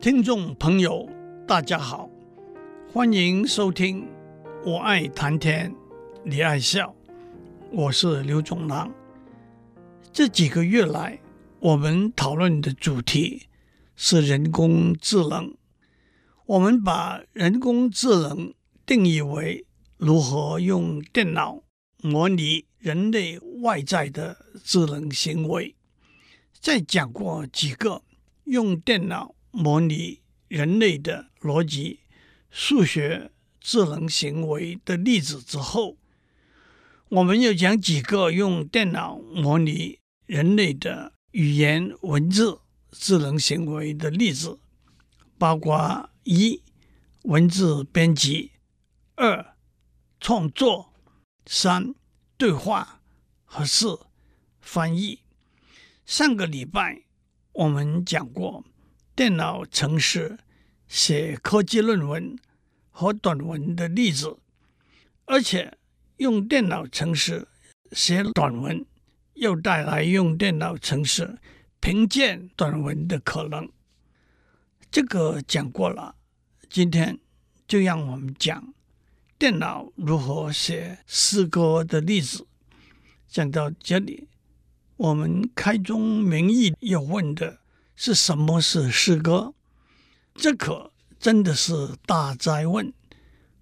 听众朋友，大家好，欢迎收听《我爱谈天，你爱笑》，我是刘总郎。这几个月来，我们讨论的主题是人工智能。我们把人工智能定义为如何用电脑模拟人类外在的智能行为。再讲过几个用电脑。模拟人类的逻辑、数学、智能行为的例子之后，我们又讲几个用电脑模拟人类的语言、文字、智能行为的例子，包括一、文字编辑；二、创作；三、对话；和四、翻译。上个礼拜我们讲过。电脑程式写科技论文和短文的例子，而且用电脑程式写短文，又带来用电脑程式评鉴短文的可能。这个讲过了，今天就让我们讲电脑如何写诗歌的例子。讲到这里，我们开宗明义要问的。是什么是诗歌？这可真的是大哉问。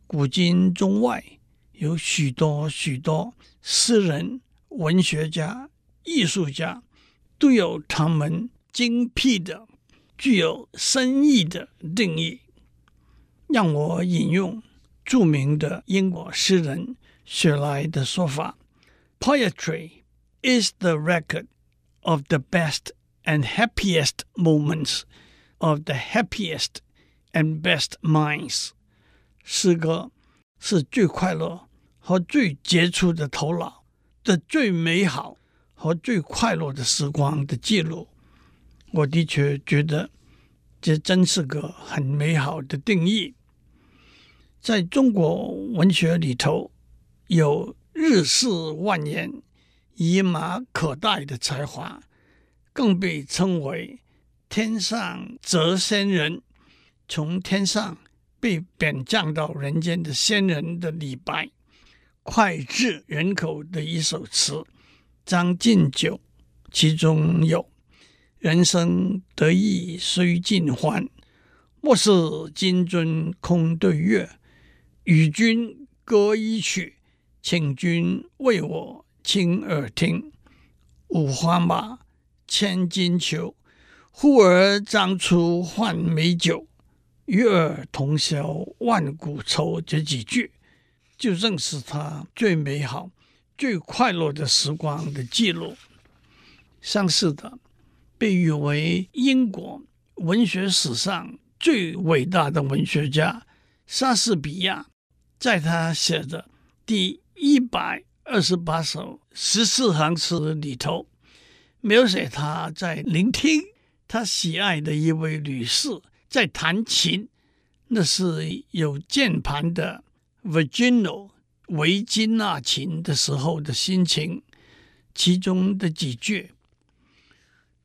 古今中外有许多许多诗人、文学家、艺术家，都有他们精辟的、具有深意的定义。让我引用著名的英国诗人雪莱的说法：“Poetry is the record of the best。” And happiest moments of the happiest and best minds。诗歌是最快乐和最杰出的头脑的最美好和最快乐的时光的记录。我的确觉得这真是个很美好的定义。在中国文学里头，有日式万年、一马可待的才华。更被称为“天上谪仙人”，从天上被贬降到人间的仙人的李白，脍炙人口的一首词《将进酒》，其中有“人生得意须尽欢，莫使金樽空对月。与君歌一曲，请君为我倾耳听。五花马。”千金裘，呼儿将出换美酒，与尔同销万古愁。这几句就正是他最美好、最快乐的时光的记录。相似的，被誉为英国文学史上最伟大的文学家莎士比亚，在他写的第一百二十八首十四行诗里头。描写他在聆听他喜爱的一位女士在弹琴，那是有键盘的 Virginal 维金纳琴的时候的心情。其中的几句：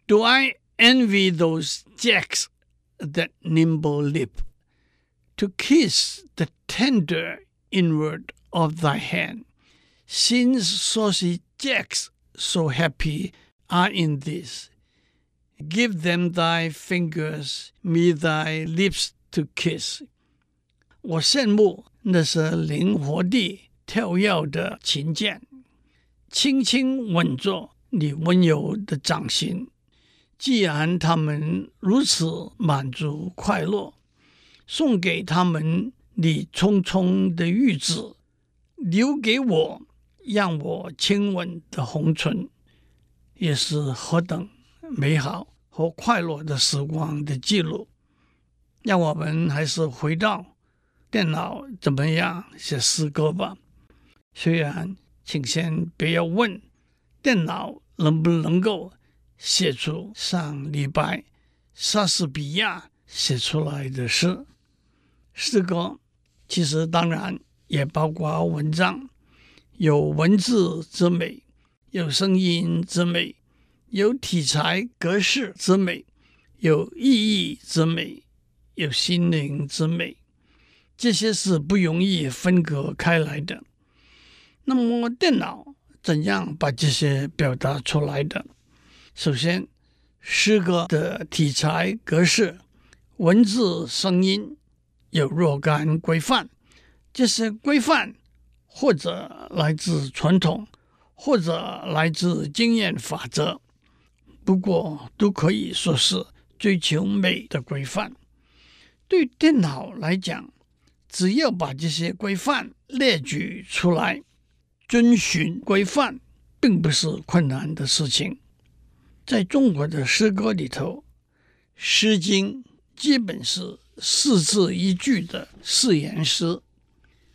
Do I envy those jacks that nimble lip to kiss the tender inward of thy hand, since saucy jacks so happy. Are in this, give them thy fingers, me thy lips to kiss。我羡慕那些灵活地跳跃的琴键，轻轻吻着你温柔的掌心。既然他们如此满足快乐，送给他们你匆匆的玉指，留给我让我亲吻的红唇。也是何等美好和快乐的时光的记录。让我们还是回到电脑怎么样写诗歌吧。虽然，请先不要问电脑能不能够写出像李白、莎士比亚写出来的诗。诗歌其实当然也包括文章，有文字之美。有声音之美，有题材格式之美，有意义之美，有心灵之美，这些是不容易分隔开来的。那么，电脑怎样把这些表达出来的？首先，诗歌的题材格式、文字、声音有若干规范，这些规范或者来自传统，或者来自经验法则，不过都可以说是追求美的规范。对电脑来讲，只要把这些规范列举出来，遵循规范并不是困难的事情。在中国的诗歌里头，《诗经》基本是四字一句的四言诗，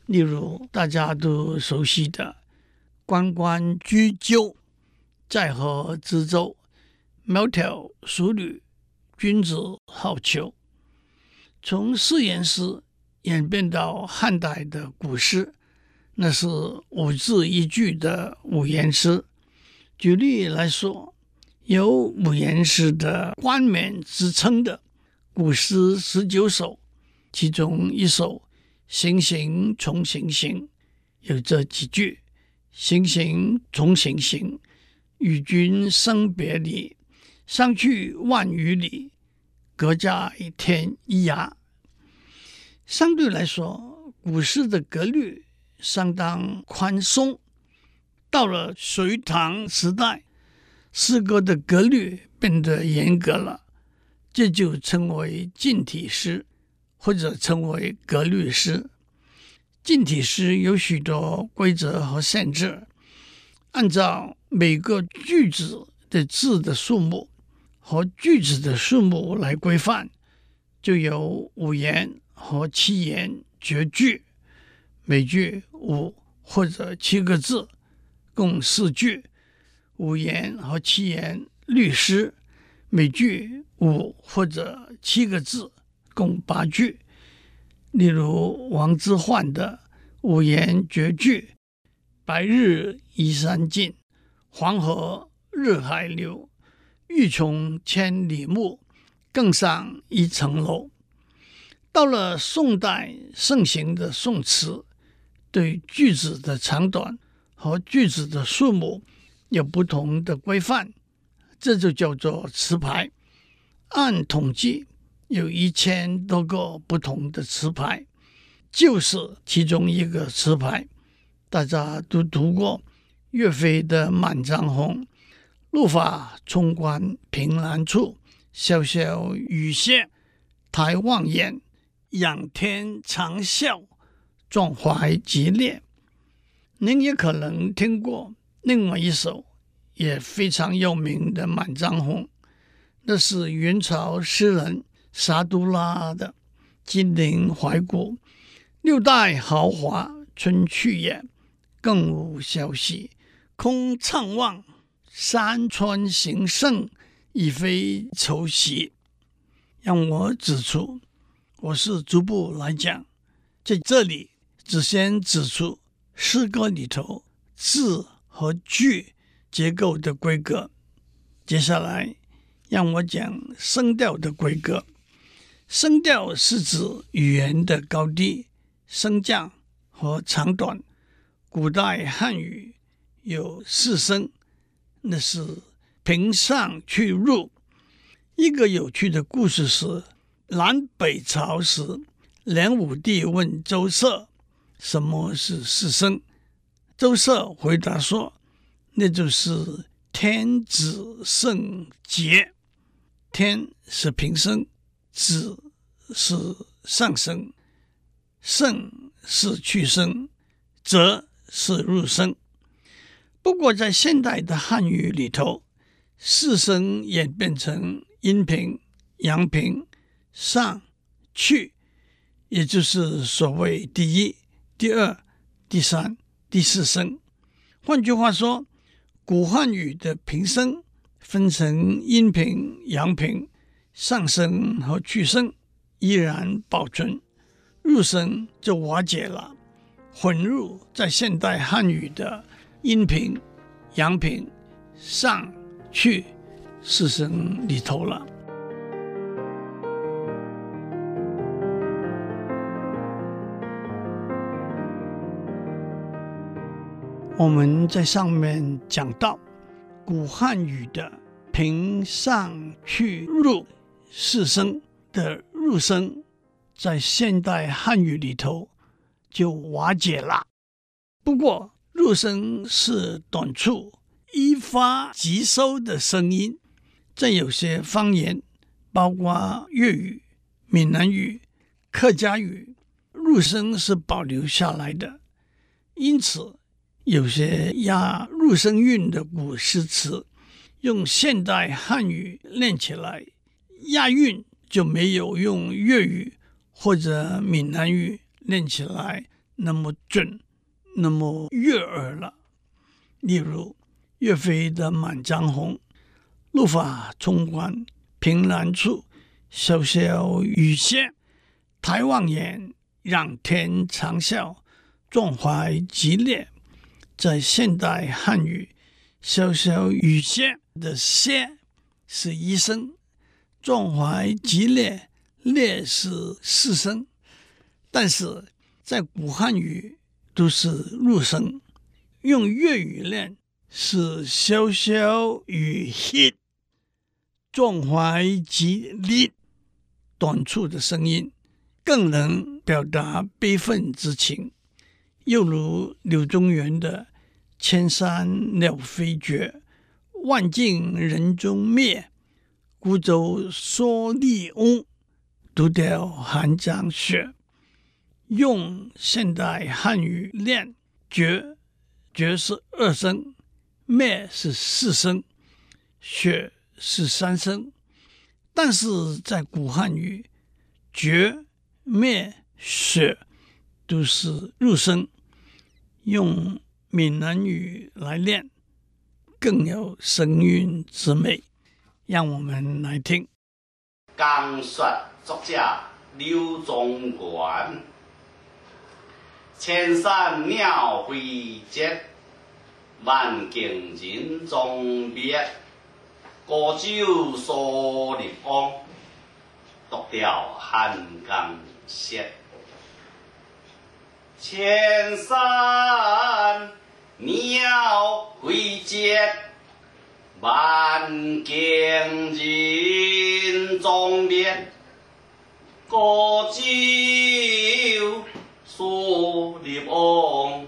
例如大家都熟悉的“关关雎鸠，在河之洲。窈窕淑女，君子好逑。”从四言诗演变到汉代的古诗。那是五字一句的五言诗。举例来说，有五言诗的冠冕之称的古诗十九首，其中一首《行行重行行》有这几句：“行行重行行，与君生别离，相去万余里，隔甲天一涯。”相对来说，古诗的格律。相当宽松。到了隋唐时代，诗歌的格律变得严格了，这就称为近体诗，或者称为格律诗。近体诗有许多规则和限制，按照每个句子的字的数目和句子的数目来规范，就有五言和七言绝句。每句五或者七个字，共四句；五言和七言律诗，每句五或者七个字，共八句。例如王之涣的五言绝句：“白日依山尽，黄河入海流。欲穷千里目，更上一层楼。”到了宋代盛行的宋词。对句子的长短和句子的数目有不同的规范，这就叫做词牌。按统计，有一千多个不同的词牌，就是其中一个词牌。大家都读过岳飞的《满江红》：“怒发冲冠凭栏处，潇潇雨歇抬望眼，仰天长啸。”壮怀激烈，您也可能听过另外一首也非常有名的《满江红》，那是元朝诗人沙都拉的“金陵怀古，六代豪华春去也，更无消息，空怅望，山川形胜，已非丑昔。”让我指出，我是逐步来讲，在这里。只先指出诗歌里头字和句结构的规格，接下来让我讲声调的规格。声调是指语言的高低、升降和长短。古代汉语有四声，那是平上去入。一个有趣的故事是，南北朝时，梁武帝问周舍。什么是四声？周舍回答说：“那就是天子圣节，天是平声，子是上声，圣是去声，则是入声。不过在现代的汉语里头，四声演变成阴平、阳平、上、去，也就是所谓第一。”第二、第三、第四声，换句话说，古汉语的平声分成阴平、阳平、上声和去声依然保存，入声就瓦解了，混入在现代汉语的阴平、阳平、上、去四声里头了。我们在上面讲到，古汉语的平上去入。四声的入声，在现代汉语里头就瓦解了。不过，入声是短促、一发即收的声音，在有些方言，包括粤语、闽南语、客家语，入声是保留下来的。因此，有些押入声韵的古诗词，用现代汉语念起来，押韵就没有用粤语或者闽南语念起来那么准。那么悦耳了。例如岳飞的《满江红》：“怒发冲冠，凭栏处，潇潇雨歇。抬望眼，仰天长啸，壮怀激烈。”在现代汉语，“潇潇雨歇”的“歇”是一声，“壮怀激烈”“烈”士四声，但是在古汉语。都是入声，用粤语念是萧萧雨歇，壮怀激烈，短促的声音更能表达悲愤之情。又如柳宗元的“千山鸟飞绝，万径人踪灭，孤舟蓑笠翁，独钓寒江雪。”用现代汉语念“绝”，“绝”是二声，“灭”是四声，“雪”是三声。但是在古汉语，“绝”、“灭”、“雪”都是入声。用闽南语来念，更有声韵之美。让我们来听。江雪作者柳宗元。千山鸟飞绝，万径人踪灭。孤舟蓑笠翁，独钓寒江雪。千山鸟飞绝，万径人踪灭。孤舟蓑笠翁，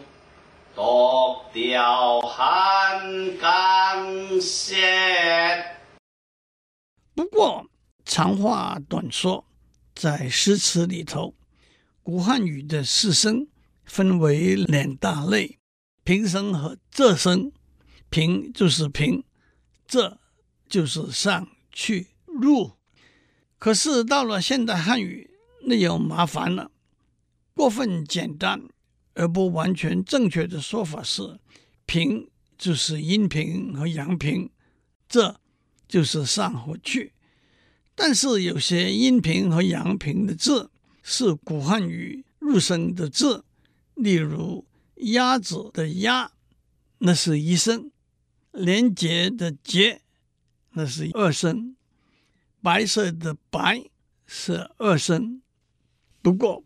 独钓寒江雪。不过，长话短说，在诗词里头，古汉语的四声分为两大类：平声和仄声。平就是平，这就是上去入。可是到了现代汉语，那又麻烦了。过分简单而不完全正确的说法是：平就是阴平和阳平，这就是上和去。但是有些阴平和阳平的字是古汉语入声的字，例如鸭子的鸭，那是一声；连结的结，那是二声；白色的白是二声。不过，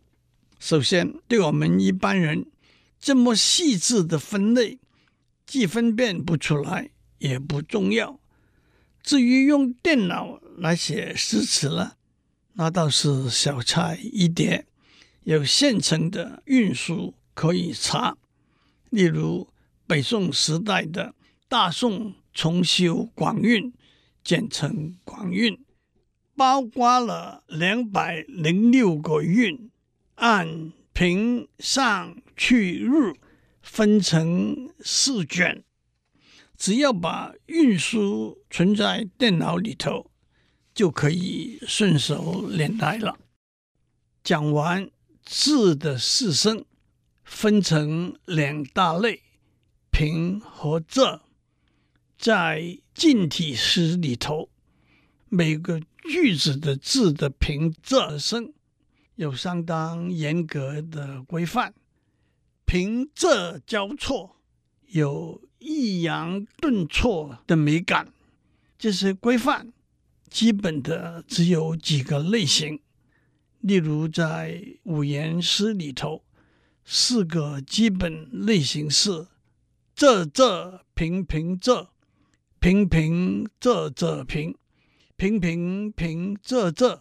首先，对我们一般人这么细致的分类，既分辨不出来，也不重要。至于用电脑来写诗词了，那倒是小菜一碟，有现成的韵书可以查。例如北宋时代的《大宋重修广韵》，简称广韵，包括了两百零六个韵。按平上去入分成四卷，只要把韵书存在电脑里头，就可以顺手拈来了。讲完字的四声，分成两大类，平和仄。在近体诗里头，每个句子的字的平仄声。有相当严格的规范，平仄交错，有抑扬顿挫的美感。这些规范基本的只有几个类型，例如在五言诗里头，四个基本类型是仄仄平平仄，平平仄仄平，平平平仄仄，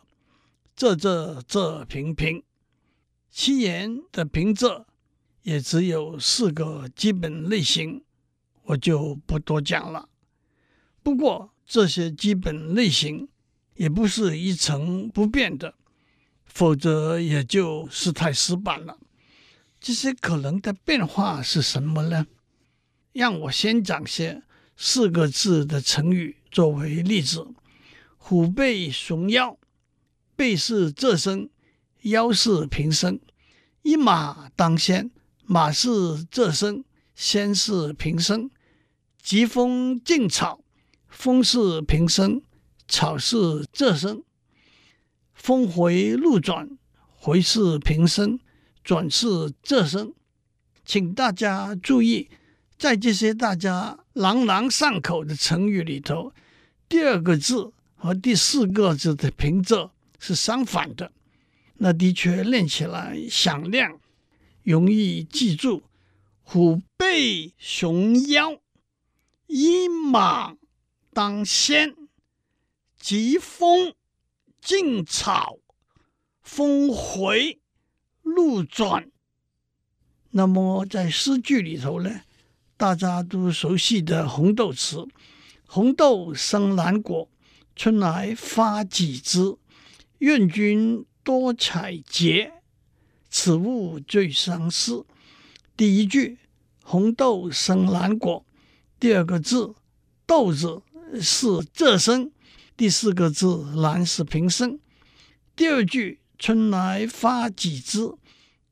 仄仄仄平平。七言的平仄也只有四个基本类型，我就不多讲了。不过这些基本类型也不是一成不变的，否则也就是太死板了。这些可能的变化是什么呢？让我先讲些四个字的成语作为例子：虎背熊腰，背是仄声。腰是平声，一马当先，马是仄声，先是平声。疾风劲草，风是平声，草是仄声。峰回路转，回是平声，转是仄声。请大家注意，在这些大家朗朗上口的成语里头，第二个字和第四个字的平仄是相反的。那的确练起来响亮，容易记住。虎背熊腰，一马当先，疾风劲草，峰回路转。那么在诗句里头呢，大家都熟悉的红豆词：“红豆生南国，春来发几枝。愿君。”多采撷，此物最相思。第一句“红豆生南国”，第二个字“豆”子是仄声，第四个字“南”是平声。第二句“春来发几枝”，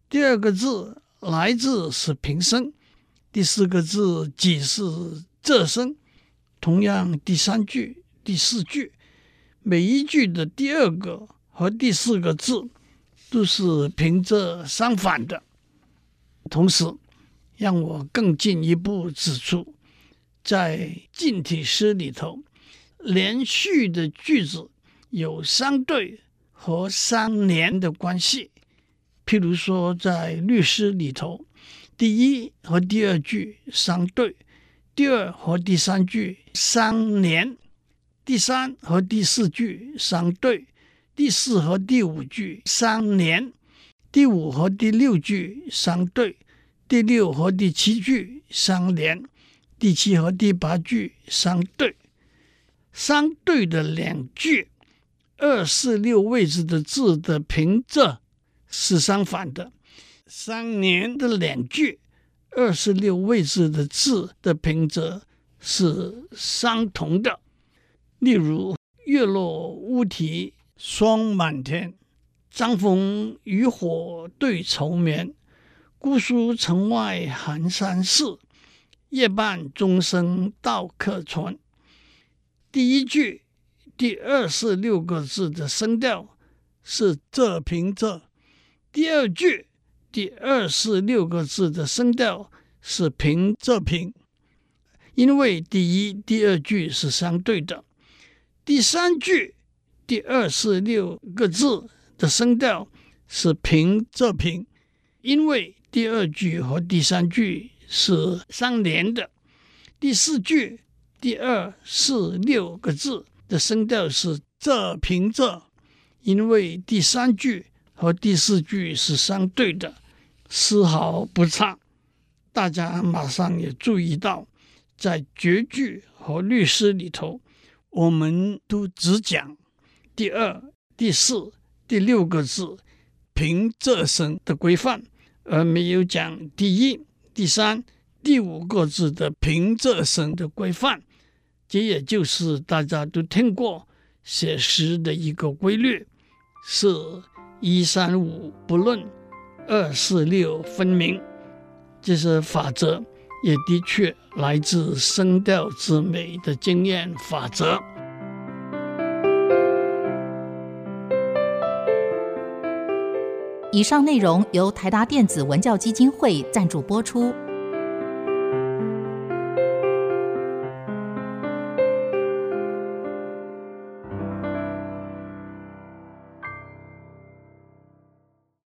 第二个字“来”自是平声，第四个字“几”是仄声。同样，第三句、第四句，每一句的第二个。和第四个字都是平仄相反的。同时，让我更进一步指出，在近体诗里头，连续的句子有相对和相连的关系。譬如说，在律诗里头，第一和第二句相对，第二和第三句相连，第三和第四句相对。第四和第五句相连，第五和第六句相对，第六和第七句相连，第七和第八句相对。相对的两句，二四六位置的字的平仄是相反的；三年的两句，二十六位置的字的平仄是相同的。例如“月落乌啼”。霜满天，张风渔火对愁眠。姑苏城外寒山寺，夜半钟声到客船。第一句第二十六个字的声调是仄平仄，第二句第二四六个字的声调是平仄平，因为第一、第二句是相对的，第三句。第二四六个字的声调是平仄平，因为第二句和第三句是相连的。第四句第二四六个字的声调是仄平仄，因为第三句和第四句是相对的，丝毫不差。大家马上也注意到，在绝句和律诗里头，我们都只讲。第二、第四、第六个字平仄声的规范，而没有讲第一、第三、第五个字的平仄声的规范。这也就是大家都听过写诗的一个规律：是一三五不论，二四六分明。这些法则也的确来自声调之美的经验法则。以上内容由台达电子文教基金会赞助播出。